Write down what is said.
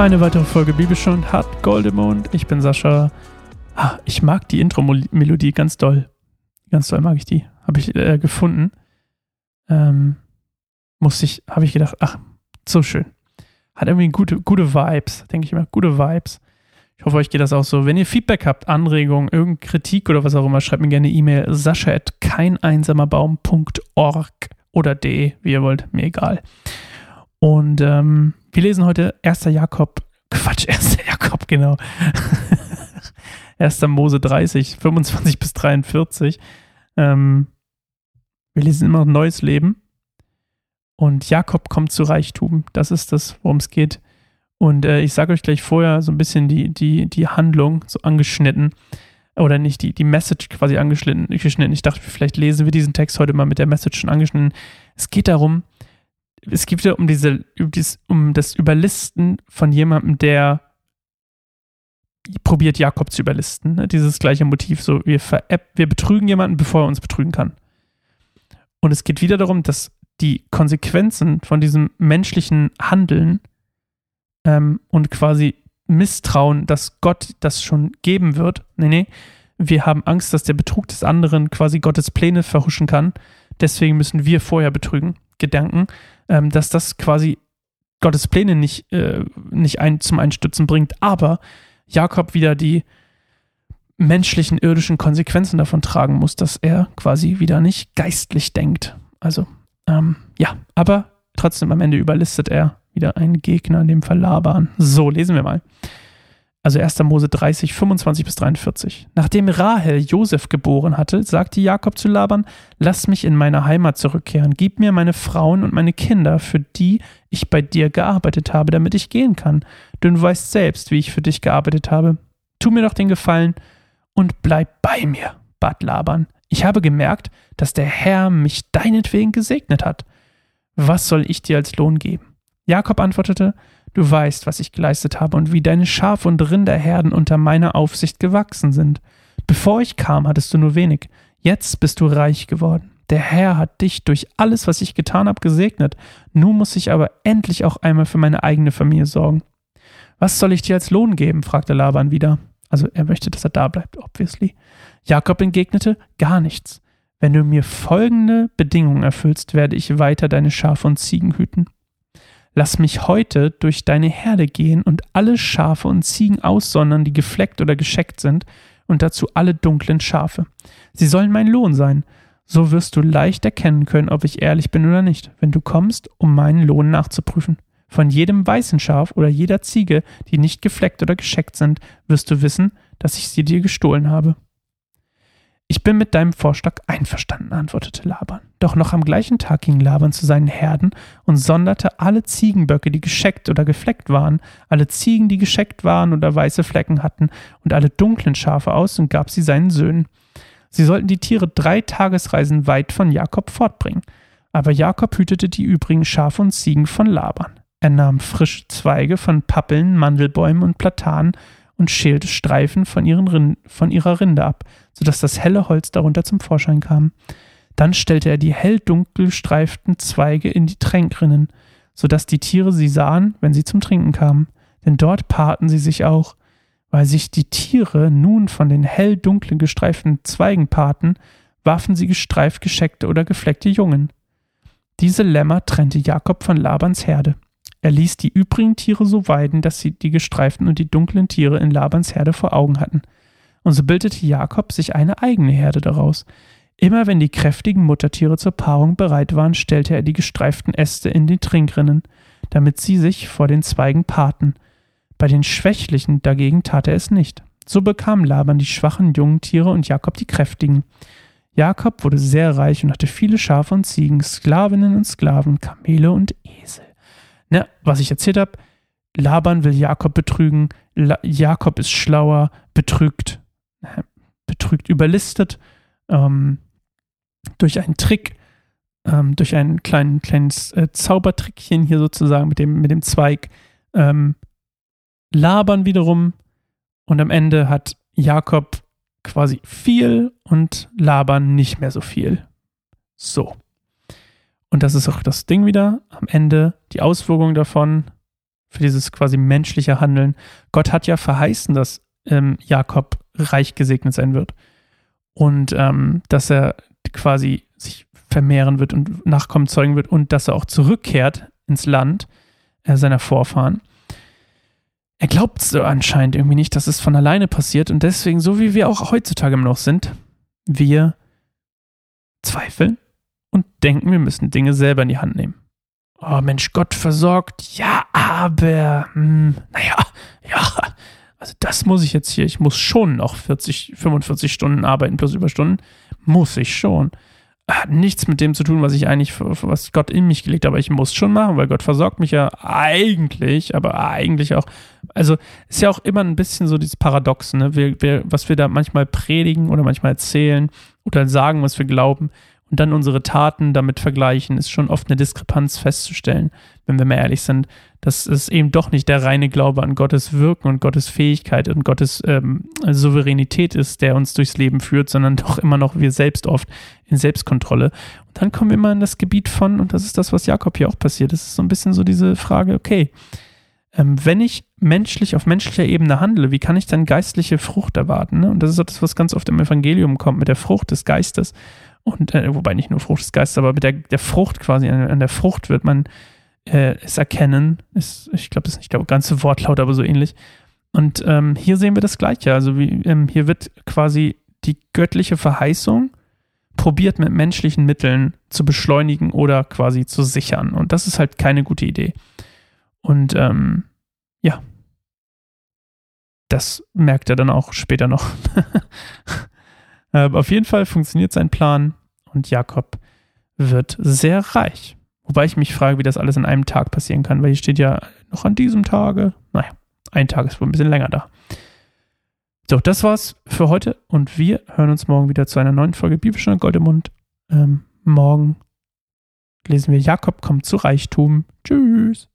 Eine weitere Folge Bibelschön hat Goldemond. Ich bin Sascha. Ah, ich mag die Intro-Melodie ganz doll. Ganz doll mag ich die. Habe ich äh, gefunden. Ähm, musste ich, habe ich gedacht, ach, so schön. Hat irgendwie gute, gute Vibes, denke ich immer, gute Vibes. Ich hoffe, euch geht das auch so. Wenn ihr Feedback habt, Anregungen, irgendeine Kritik oder was auch immer, schreibt mir gerne eine E-Mail sascha at keineinsamerbaum.org oder de, wie ihr wollt, mir egal. Und ähm, wir lesen heute 1. Jakob, Quatsch, 1. Jakob, genau. 1. Mose 30, 25 bis 43. Ähm, wir lesen immer noch Neues Leben. Und Jakob kommt zu Reichtum. Das ist das, worum es geht. Und äh, ich sage euch gleich vorher so ein bisschen die, die, die Handlung so angeschnitten. Oder nicht, die, die Message quasi angeschnitten. Ich dachte, vielleicht lesen wir diesen Text heute mal mit der Message schon angeschnitten. Es geht darum, es geht wieder um diese, um das Überlisten von jemandem, der probiert, Jakob zu überlisten. Ne? Dieses gleiche Motiv, so wir, wir betrügen jemanden, bevor er uns betrügen kann. Und es geht wieder darum, dass die Konsequenzen von diesem menschlichen Handeln ähm, und quasi Misstrauen, dass Gott das schon geben wird. Nee, nee. Wir haben Angst, dass der Betrug des anderen quasi Gottes Pläne verhuschen kann. Deswegen müssen wir vorher betrügen. Gedanken, ähm, dass das quasi Gottes Pläne nicht, äh, nicht ein, zum Einstützen bringt, aber Jakob wieder die menschlichen, irdischen Konsequenzen davon tragen muss, dass er quasi wieder nicht geistlich denkt. Also, ähm, ja, aber trotzdem am Ende überlistet er wieder einen Gegner, in dem Laban. So, lesen wir mal. Also 1. Mose 30, 25 bis 43. Nachdem Rahel Josef geboren hatte, sagte Jakob zu Laban: Lass mich in meine Heimat zurückkehren, gib mir meine Frauen und meine Kinder, für die ich bei dir gearbeitet habe, damit ich gehen kann. Denn du weißt selbst, wie ich für dich gearbeitet habe. Tu mir doch den Gefallen und bleib bei mir, bat Laban. Ich habe gemerkt, dass der Herr mich deinetwegen gesegnet hat. Was soll ich dir als Lohn geben? Jakob antwortete: Du weißt, was ich geleistet habe und wie deine Schaf- und Rinderherden unter meiner Aufsicht gewachsen sind. Bevor ich kam, hattest du nur wenig. Jetzt bist du reich geworden. Der Herr hat dich durch alles, was ich getan habe, gesegnet. Nun muss ich aber endlich auch einmal für meine eigene Familie sorgen. Was soll ich dir als Lohn geben? fragte Laban wieder. Also er möchte, dass er da bleibt, obviously. Jakob entgegnete, gar nichts. Wenn du mir folgende Bedingungen erfüllst, werde ich weiter deine Schafe und Ziegen hüten. Lass mich heute durch deine Herde gehen und alle Schafe und Ziegen aussondern, die gefleckt oder gescheckt sind, und dazu alle dunklen Schafe. Sie sollen mein Lohn sein. So wirst du leicht erkennen können, ob ich ehrlich bin oder nicht, wenn du kommst, um meinen Lohn nachzuprüfen. Von jedem weißen Schaf oder jeder Ziege, die nicht gefleckt oder gescheckt sind, wirst du wissen, dass ich sie dir gestohlen habe. Ich bin mit deinem Vorschlag einverstanden, antwortete Laban. Doch noch am gleichen Tag ging Laban zu seinen Herden und sonderte alle Ziegenböcke, die gescheckt oder gefleckt waren, alle Ziegen, die gescheckt waren oder weiße Flecken hatten, und alle dunklen Schafe aus und gab sie seinen Söhnen. Sie sollten die Tiere drei Tagesreisen weit von Jakob fortbringen. Aber Jakob hütete die übrigen Schafe und Ziegen von Laban. Er nahm frische Zweige von Pappeln, Mandelbäumen und Platanen und schälte Streifen von, ihren von ihrer Rinde ab, sodass das helle Holz darunter zum Vorschein kam. Dann stellte er die hell-dunkel gestreiften Zweige in die Tränkrinnen, sodass die Tiere sie sahen, wenn sie zum Trinken kamen. Denn dort paarten sie sich auch. Weil sich die Tiere nun von den hell-dunklen gestreiften Zweigen paarten, warfen sie gestreift gescheckte oder gefleckte Jungen. Diese Lämmer trennte Jakob von Labans Herde. Er ließ die übrigen Tiere so weiden, dass sie die gestreiften und die dunklen Tiere in Labans Herde vor Augen hatten. Und so bildete Jakob sich eine eigene Herde daraus. Immer wenn die kräftigen Muttertiere zur Paarung bereit waren, stellte er die gestreiften Äste in die Trinkrinnen, damit sie sich vor den Zweigen paarten. Bei den Schwächlichen dagegen tat er es nicht. So bekam Laban die schwachen jungen Tiere und Jakob die kräftigen. Jakob wurde sehr reich und hatte viele Schafe und Ziegen, Sklavinnen und Sklaven, Kamele und Esel ne, was ich erzählt habe, Laban will Jakob betrügen, La Jakob ist schlauer, betrügt, betrügt, überlistet ähm, durch einen Trick, ähm, durch ein klein, kleines äh, Zaubertrickchen hier sozusagen mit dem, mit dem Zweig. Ähm, Laban wiederum und am Ende hat Jakob quasi viel und Laban nicht mehr so viel. So. Und das ist auch das Ding wieder. Am Ende die Auswirkungen davon für dieses quasi menschliche Handeln. Gott hat ja verheißen, dass ähm, Jakob reich gesegnet sein wird und ähm, dass er quasi sich vermehren wird und Nachkommen zeugen wird und dass er auch zurückkehrt ins Land äh, seiner Vorfahren. Er glaubt so anscheinend irgendwie nicht, dass es von alleine passiert und deswegen, so wie wir auch heutzutage noch sind, wir zweifeln und denken, wir müssen Dinge selber in die Hand nehmen. Oh Mensch, Gott versorgt, ja, aber, hm, naja, ja, also das muss ich jetzt hier, ich muss schon noch 40, 45 Stunden arbeiten plus Überstunden, muss ich schon. Hat nichts mit dem zu tun, was ich eigentlich, was Gott in mich gelegt hat, aber ich muss schon machen, weil Gott versorgt mich ja eigentlich, aber eigentlich auch, also ist ja auch immer ein bisschen so dieses Paradox, ne? Wir, wir, was wir da manchmal predigen oder manchmal erzählen oder sagen, was wir glauben, und dann unsere Taten damit vergleichen, ist schon oft eine Diskrepanz festzustellen, wenn wir mal ehrlich sind, dass es eben doch nicht der reine Glaube an Gottes Wirken und Gottes Fähigkeit und Gottes ähm, Souveränität ist, der uns durchs Leben führt, sondern doch immer noch wir selbst oft in Selbstkontrolle. Und dann kommen wir mal in das Gebiet von, und das ist das, was Jakob hier auch passiert, das ist so ein bisschen so diese Frage, okay, ähm, wenn ich menschlich auf menschlicher Ebene handle, wie kann ich dann geistliche Frucht erwarten? Ne? Und das ist auch das, was ganz oft im Evangelium kommt, mit der Frucht des Geistes. Und äh, wobei nicht nur Frucht des Geistes, aber mit der, der Frucht quasi, an, an der Frucht wird man äh, es erkennen. Ist, ich glaube, das ist nicht der ganze Wortlaut, aber so ähnlich. Und ähm, hier sehen wir das Gleiche. Also wie, ähm, hier wird quasi die göttliche Verheißung probiert mit menschlichen Mitteln zu beschleunigen oder quasi zu sichern. Und das ist halt keine gute Idee. Und ähm, ja, das merkt er dann auch später noch. äh, auf jeden Fall funktioniert sein Plan und Jakob wird sehr reich. Wobei ich mich frage, wie das alles in einem Tag passieren kann, weil hier steht ja noch an diesem Tage. Naja, ein Tag ist wohl ein bisschen länger da. So, das war's für heute und wir hören uns morgen wieder zu einer neuen Folge Bibelstunde Gold im Mund. Ähm, morgen lesen wir Jakob kommt zu Reichtum. Tschüss.